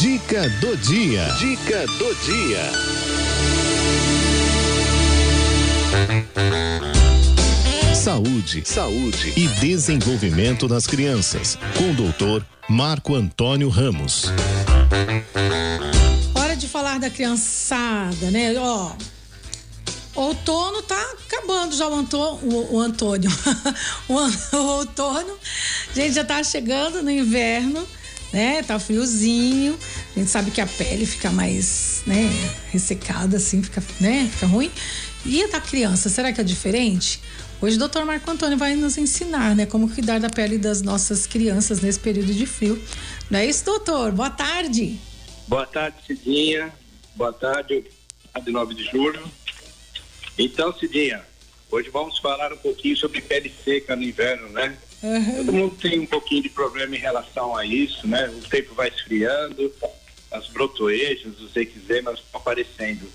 Dica do dia. Dica do dia. Saúde, saúde e desenvolvimento das crianças, com o doutor Marco Antônio Ramos. Hora de falar da criançada, né? Ó, outono tá acabando já o, Antô, o, o Antônio. o, o outono, a gente já tá chegando no inverno, né? Tá friozinho. A gente sabe que a pele fica mais, né, ressecada assim, fica, né, fica ruim. E a da criança, será que é diferente? Hoje o doutor Marco Antônio vai nos ensinar, né, como cuidar da pele das nossas crianças nesse período de frio. Não é isso, doutor? Boa tarde. Boa tarde, Cidinha. Boa tarde, de 9 de julho. Então, Cidinha, hoje vamos falar um pouquinho sobre pele seca no inverno, né? Uhum. Todo mundo tem um pouquinho de problema em relação a isso, né? O tempo vai esfriando, as brotoejas, os eczemas estão aparecendo.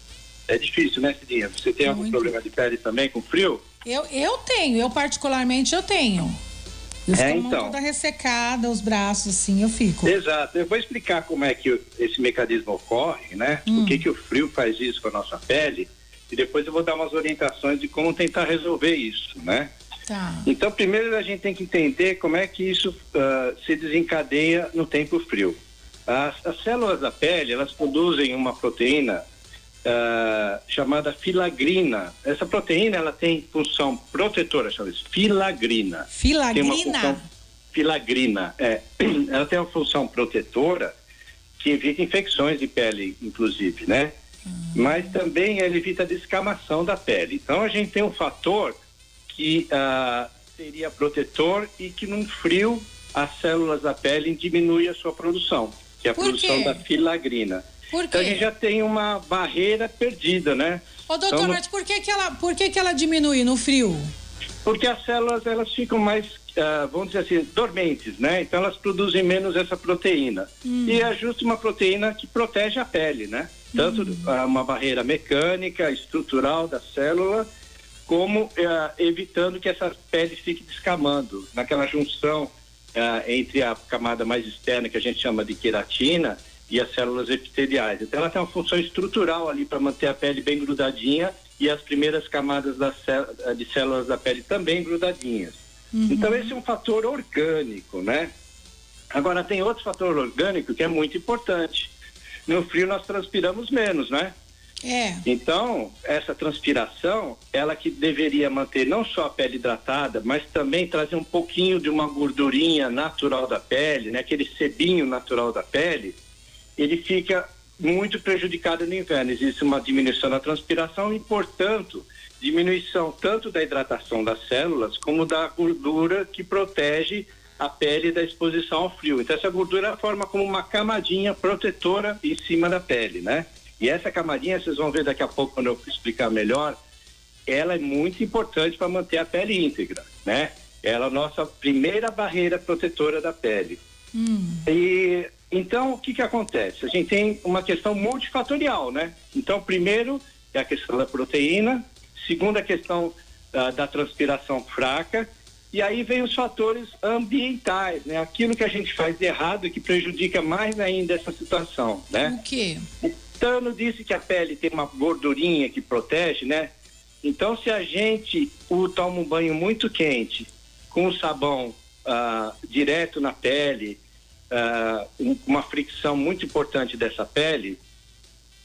É difícil, né, Cidinha? Você tem Muito. algum problema de pele também com frio? Eu, eu tenho, eu particularmente eu tenho. Eu é, então. toda ressecada, os braços, assim, eu fico. Exato. Eu vou explicar como é que esse mecanismo ocorre, né? Hum. Por que, que o frio faz isso com a nossa pele. E depois eu vou dar umas orientações de como tentar resolver isso, né? Tá. Então, primeiro a gente tem que entender como é que isso uh, se desencadeia no tempo frio. As, as, células da pele, elas produzem uma proteína uh, chamada filagrina. Essa proteína ela tem função protetora, chama-se filagrina. Filagrina? filagrina, é. Ela tem uma função protetora que evita infecções de pele, inclusive, né? Uhum. Mas também ela evita a descamação da pele. Então a gente tem um fator que uh, seria protetor e que num frio as células da pele diminuem a sua produção, que é a Por produção quê? da filagrina. Então a gente já tem uma barreira perdida, né? Ô, doutor, então, por que que ela, por que que ela diminui no frio? Porque as células, elas ficam mais, uh, vamos dizer assim, dormentes, né? Então elas produzem menos essa proteína. Hum. E é justo uma proteína que protege a pele, né? Tanto hum. uma barreira mecânica, estrutural da célula, como uh, evitando que essa pele fique descamando naquela junção entre a camada mais externa, que a gente chama de queratina, e as células epiteliais. Então ela tem uma função estrutural ali para manter a pele bem grudadinha e as primeiras camadas de células da pele também grudadinhas. Uhum. Então esse é um fator orgânico, né? Agora tem outro fator orgânico que é muito importante. No frio nós transpiramos menos, né? É. Então, essa transpiração, ela que deveria manter não só a pele hidratada, mas também trazer um pouquinho de uma gordurinha natural da pele, né? Aquele sebinho natural da pele, ele fica muito prejudicado no inverno. Existe uma diminuição da transpiração e, portanto, diminuição tanto da hidratação das células como da gordura que protege a pele da exposição ao frio. Então essa gordura forma como uma camadinha protetora em cima da pele, né? E essa camadinha, vocês vão ver daqui a pouco quando eu explicar melhor, ela é muito importante para manter a pele íntegra, né? Ela é a nossa primeira barreira protetora da pele. Hum. E então, o que que acontece? A gente tem uma questão multifatorial, né? Então, primeiro é a questão da proteína, segunda a questão uh, da transpiração fraca, e aí vem os fatores ambientais, né? Aquilo que a gente faz de errado que prejudica mais ainda essa situação, né? O quê? O Tano disse que a pele tem uma gordurinha que protege, né? Então, se a gente o, toma um banho muito quente, com o sabão uh, direto na pele, uh, uma fricção muito importante dessa pele,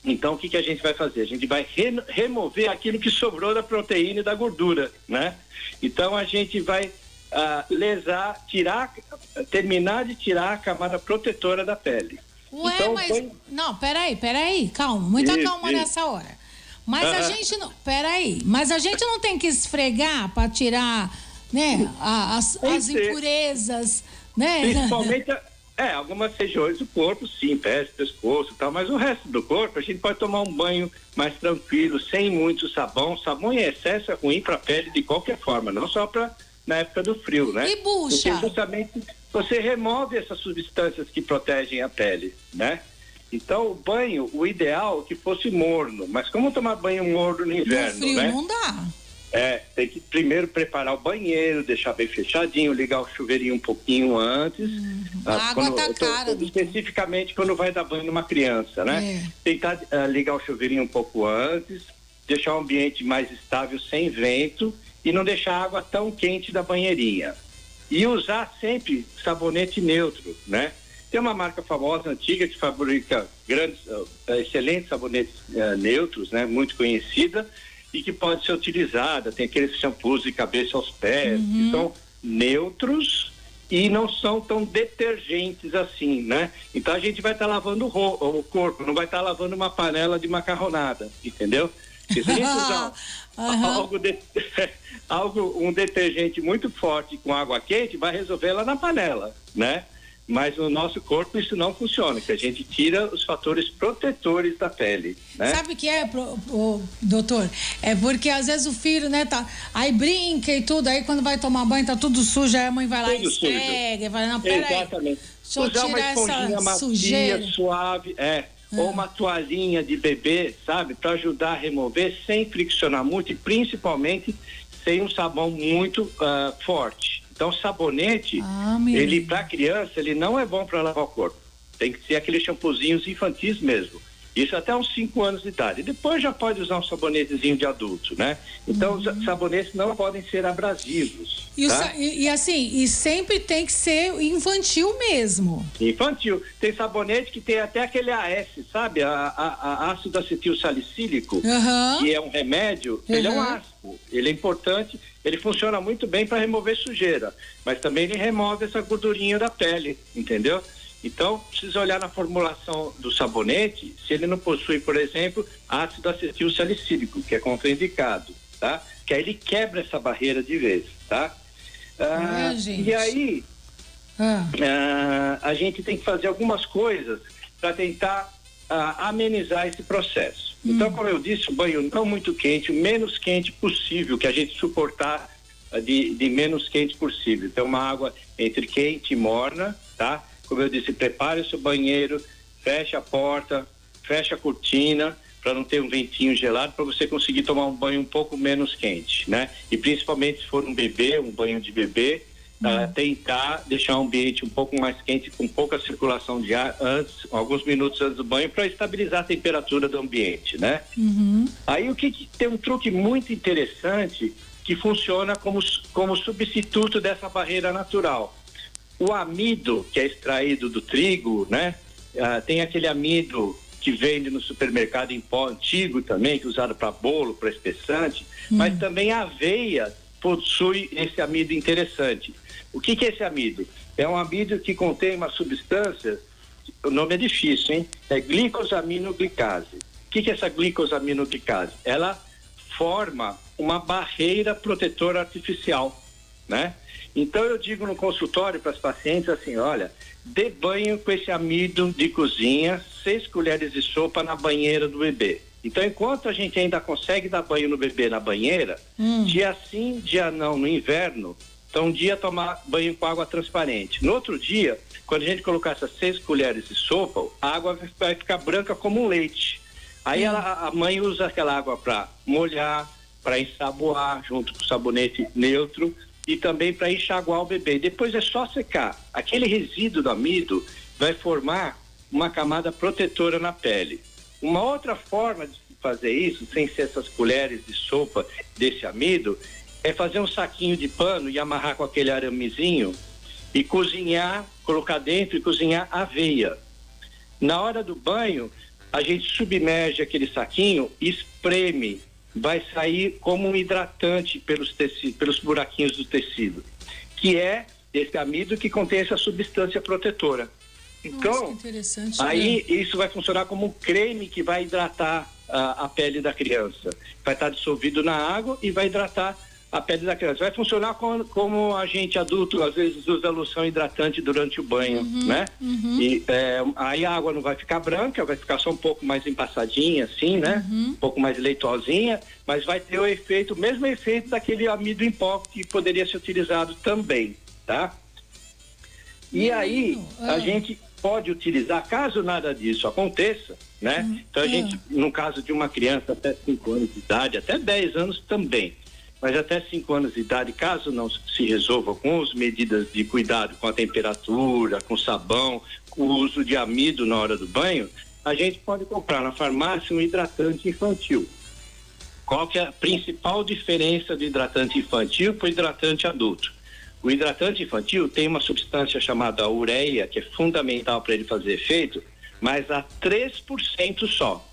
então o que, que a gente vai fazer? A gente vai re remover aquilo que sobrou da proteína e da gordura, né? Então a gente vai uh, lesar, tirar, terminar de tirar a camada protetora da pele. Ué, então, mas. Foi... Não, peraí, peraí, calma, muita isso, calma isso. nessa hora. Mas -huh. a gente não. Peraí, mas a gente não tem que esfregar para tirar, né, as, as impurezas, né? Principalmente. É, algumas regiões do corpo, sim, pés, pescoço e tal, mas o resto do corpo a gente pode tomar um banho mais tranquilo, sem muito sabão. Sabão em excesso é ruim para a pele de qualquer forma, não só para na época do frio, né? E bucha? Porque justamente você remove essas substâncias que protegem a pele, né? Então, o banho, o ideal é que fosse morno, mas como tomar banho morno no inverno, no frio né? não dá. É, tem que primeiro preparar o banheiro, deixar bem fechadinho, ligar o chuveirinho um pouquinho antes. Ah, a água tá cara. Especificamente quando vai dar banho numa criança, né? É. Tentar uh, ligar o chuveirinho um pouco antes, deixar o ambiente mais estável, sem vento e não deixar a água tão quente da banheirinha. E usar sempre sabonete neutro, né? Tem uma marca famosa, antiga, que fabrica grandes, uh, excelentes sabonetes uh, neutros, né? Muito conhecida e que pode ser utilizada. Tem aqueles shampoos de cabeça aos pés, uhum. que são neutros e não são tão detergentes assim, né? Então a gente vai estar tá lavando o, o, corpo, não vai estar tá lavando uma panela de macarronada, entendeu? Se a gente usar uhum. algo, de, algo, um detergente muito forte com água quente, vai resolver lá na panela, né? mas no nosso corpo isso não funciona, que a gente tira os fatores protetores da pele, né? Sabe o que é, pro, pro, doutor? É porque às vezes o filho, né, tá, aí brinca e tudo, aí quando vai tomar banho tá tudo sujo, aí a mãe vai lá tudo e esfrega, vai, não, peraí, Exatamente. deixa eu tirar essa macia, sujeira. suave, é, ou uma toalhinha de bebê, sabe, para ajudar a remover sem friccionar muito e principalmente sem um sabão muito uh, forte. Então, sabonete, ah, ele para criança, ele não é bom para lavar o corpo. Tem que ser aqueles shampoozinhos infantis mesmo. Isso até uns 5 anos de idade. Depois já pode usar um sabonetezinho de adulto, né? Então, uhum. os sabonetes não podem ser abrasivos. E, tá? e, e, assim, e sempre tem que ser infantil mesmo. Infantil. Tem sabonete que tem até aquele AS, sabe? A, a, a ácido acetil salicílico, uhum. que é um remédio. Uhum. Ele é um ácido. Ele é importante. Ele funciona muito bem para remover sujeira, mas também ele remove essa gordurinha da pele, entendeu? Então, precisa olhar na formulação do sabonete se ele não possui, por exemplo, ácido acetil salicílico, que é contraindicado, tá? Que aí ele quebra essa barreira de vez, tá? Ah, é, e aí, ah. Ah, a gente tem que fazer algumas coisas para tentar ah, amenizar esse processo. Hum. Então, como eu disse, o banho não muito quente, o menos quente possível, que a gente suportar ah, de, de menos quente possível. Então, uma água entre quente e morna, tá? Como eu disse, prepare o seu banheiro, feche a porta, feche a cortina para não ter um ventinho gelado, para você conseguir tomar um banho um pouco menos quente, né? E principalmente se for um bebê, um banho de bebê, uhum. uh, tentar deixar o ambiente um pouco mais quente, com pouca circulação de ar antes, alguns minutos antes do banho, para estabilizar a temperatura do ambiente, né? Uhum. Aí o que, que tem um truque muito interessante que funciona como, como substituto dessa barreira natural. O amido, que é extraído do trigo, né? Ah, tem aquele amido que vende no supermercado em pó antigo também, que é usado para bolo, para espessante, hum. mas também a aveia possui esse amido interessante. O que, que é esse amido? É um amido que contém uma substância, o nome é difícil, hein? É glicosaminoglicase. O que, que é essa glicosaminoglicase? Ela forma uma barreira protetora artificial, né? Então eu digo no consultório para as pacientes assim, olha, dê banho com esse amido de cozinha, seis colheres de sopa na banheira do bebê. Então, enquanto a gente ainda consegue dar banho no bebê na banheira, hum. dia sim, dia não, no inverno, então um dia tomar banho com água transparente. No outro dia, quando a gente colocar essas seis colheres de sopa, a água vai ficar branca como um leite. Aí hum. ela, a mãe usa aquela água para molhar, para ensaboar junto com o sabonete neutro e também para enxaguar o bebê. Depois é só secar. Aquele resíduo do amido vai formar uma camada protetora na pele. Uma outra forma de fazer isso, sem ser essas colheres de sopa desse amido, é fazer um saquinho de pano e amarrar com aquele aramezinho e cozinhar, colocar dentro e cozinhar aveia. Na hora do banho, a gente submerge aquele saquinho e espreme vai sair como um hidratante pelos, tecidos, pelos buraquinhos do tecido, que é esse amido que contém essa substância protetora. Então, Nossa, aí né? isso vai funcionar como um creme que vai hidratar a, a pele da criança. Vai estar dissolvido na água e vai hidratar a pele da criança. Vai funcionar como, como a gente adulto às vezes usa loção hidratante durante o banho, uhum, né? Uhum. E é, aí a água não vai ficar branca, vai ficar só um pouco mais empassadinha, assim, né? Uhum. Um pouco mais leitosinha, mas vai ter o efeito, o mesmo efeito daquele amido em pó que poderia ser utilizado também, tá? E aí a ah. gente pode utilizar, caso nada disso aconteça, né? Uhum. Então a gente, ah. no caso de uma criança até 5 anos de idade, até 10 anos também, mas até 5 anos de idade, caso não se resolva com as medidas de cuidado com a temperatura, com sabão, com o uso de amido na hora do banho, a gente pode comprar na farmácia um hidratante infantil. Qual que é a principal diferença do hidratante infantil para o hidratante adulto? O hidratante infantil tem uma substância chamada ureia, que é fundamental para ele fazer efeito, mas a 3% só.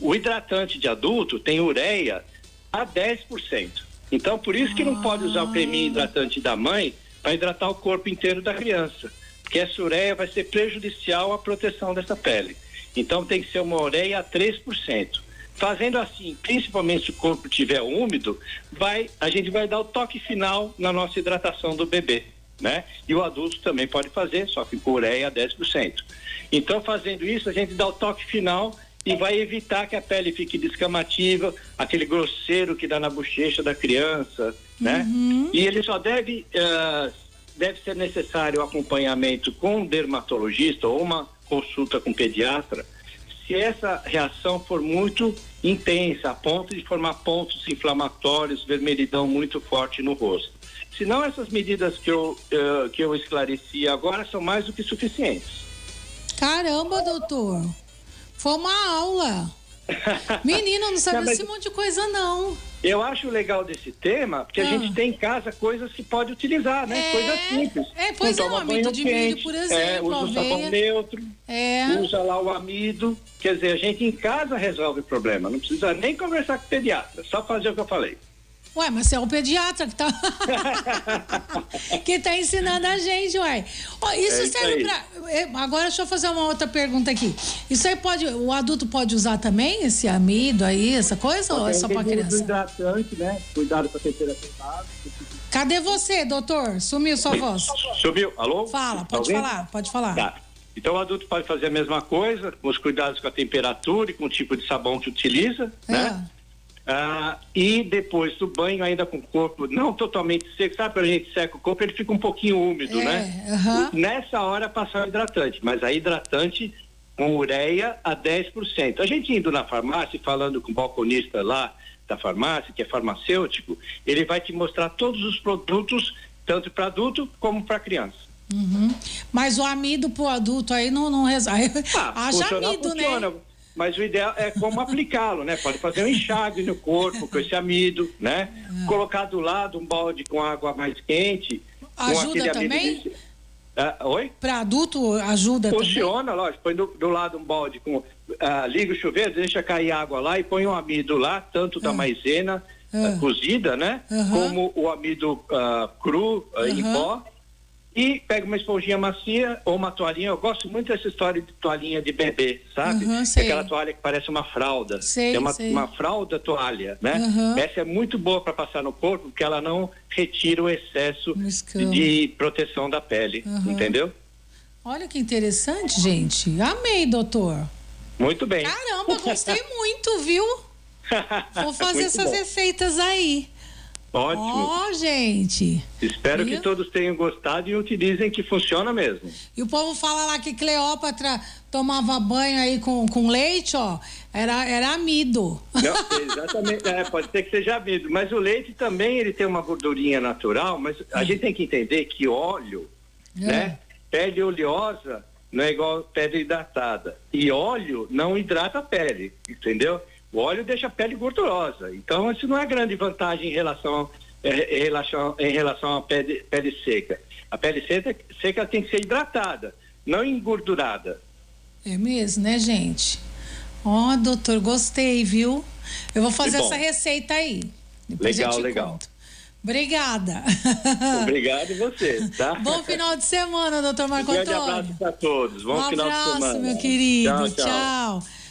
O hidratante de adulto tem ureia a 10%. Então, por isso que não pode usar o creminho hidratante da mãe para hidratar o corpo inteiro da criança, porque essa ureia vai ser prejudicial à proteção dessa pele. Então, tem que ser uma ureia a 3%. Fazendo assim, principalmente se o corpo estiver úmido, vai, a gente vai dar o toque final na nossa hidratação do bebê, né? E o adulto também pode fazer, só que com ureia a 10%. Então, fazendo isso, a gente dá o toque final e vai evitar que a pele fique descamativa, aquele grosseiro que dá na bochecha da criança, né? Uhum. E ele só deve uh, deve ser necessário o acompanhamento com um dermatologista ou uma consulta com pediatra se essa reação for muito intensa, a ponto de formar pontos inflamatórios, vermelhidão muito forte no rosto. Senão essas medidas que eu, uh, que eu esclareci agora são mais do que suficientes. Caramba, doutor. Foi uma aula. Menino, não sabe Não, esse mas- monte de coisa, não. Eu acho legal desse tema, porque a Ah. gente tem em casa coisas que pode utilizar, né? É, coisas simples. é, pois Não é, um amido de milho, quente, por é, exemplo, usa o sabão neutro, É. usa lá o amido. Quer dizer, a gente em casa resolve o problema. Não precisa nem conversar com o pediatra, só fazer o que eu falei. Ué, mas você é o pediatra que tá, que tá ensinando a gente, ué. Ó, isso É isso serve pra. é, Agora deixa eu fazer uma outra pergunta aqui. Isso aí pode. O adulto pode usar também esse amido aí, essa coisa? Ou é só pra criança? hidratante, né? Cuidado com a temperatura da água. Cadê você, doutor? Sumiu sua voz. Subiu? Alô? Fala, Tá pode ouvindo? falar, pode falar. Tá. Então o adulto pode fazer a mesma coisa, com os cuidados com a temperatura e com o tipo de sabão que utiliza, né? Ah, e depois do banho, ainda com o corpo não totalmente seco, sabe quando a gente seca o corpo, ele fica um pouquinho úmido, É, né? Nessa hora passar o hidratante, mas a hidratante com ureia a 10%. A gente indo na farmácia falando com o balconista lá da farmácia, que é farmacêutico, ele vai te mostrar todos os produtos, tanto para adulto como para criança. Uhum. Mas o amido pro adulto aí não, não resolve. Ah, Haja amido, funciona. né? Mas o ideal é como aplicá-lo, né? Pode fazer um enxágue no corpo com esse amido, né? É. Colocar do lado um balde com água mais quente. com Ajuda aquele amido também? de- Ah, oi? Para adulto ajuda também? Funciona, lógico. Põe do, do lado um balde com. ah, liga o chuveiro, deixa cair água lá e põe um amido lá, tanto da maisena Ah. ah, cozida, né? Como o amido ah, cru ah, em pó. E pega uma esponjinha macia ou uma toalhinha. Eu gosto muito dessa história de toalhinha de bebê, sabe? Aham, sei. Aquela toalha que parece uma fralda. Sei, é uma, sei. uma fralda toalha, né? Aham. Essa é muito boa para passar no corpo, porque ela não retira o excesso de proteção da pele, Aham. entendeu? Olha que interessante, gente. Amei, doutor. Muito bem. Caramba, gostei muito, viu? Vou fazer Muito essas bom. receitas aí. Ótimo. Ó, gente. Espero Viu? que todos tenham gostado e utilizem que funciona mesmo. E o povo fala lá que Cleópatra tomava banho aí com, com leite, ó. Era, era amido. Não, exatamente, é, pode ser que seja amido, mas o leite também ele tem uma gordurinha natural, mas a gente tem que entender que óleo, É. né? Pele oleosa não é igual pele hidratada. E óleo não hidrata a pele, entendeu? O óleo deixa a pele gordurosa. Então, isso não é grande vantagem em relação, eh, em relação, em relação à pele, pele seca. A pele seca, seca tem que ser hidratada, não engordurada. É mesmo, né, gente? Ó, doutor, gostei, viu? Eu vou fazer essa receita aí. Depois Legal, legal. conto. Obrigada. Obrigado você, tá? Bom final de semana, doutor Um Marco grande Antônio. abraço para todos. Bom um final de abraço, semana. meu querido. Tchau, tchau. tchau.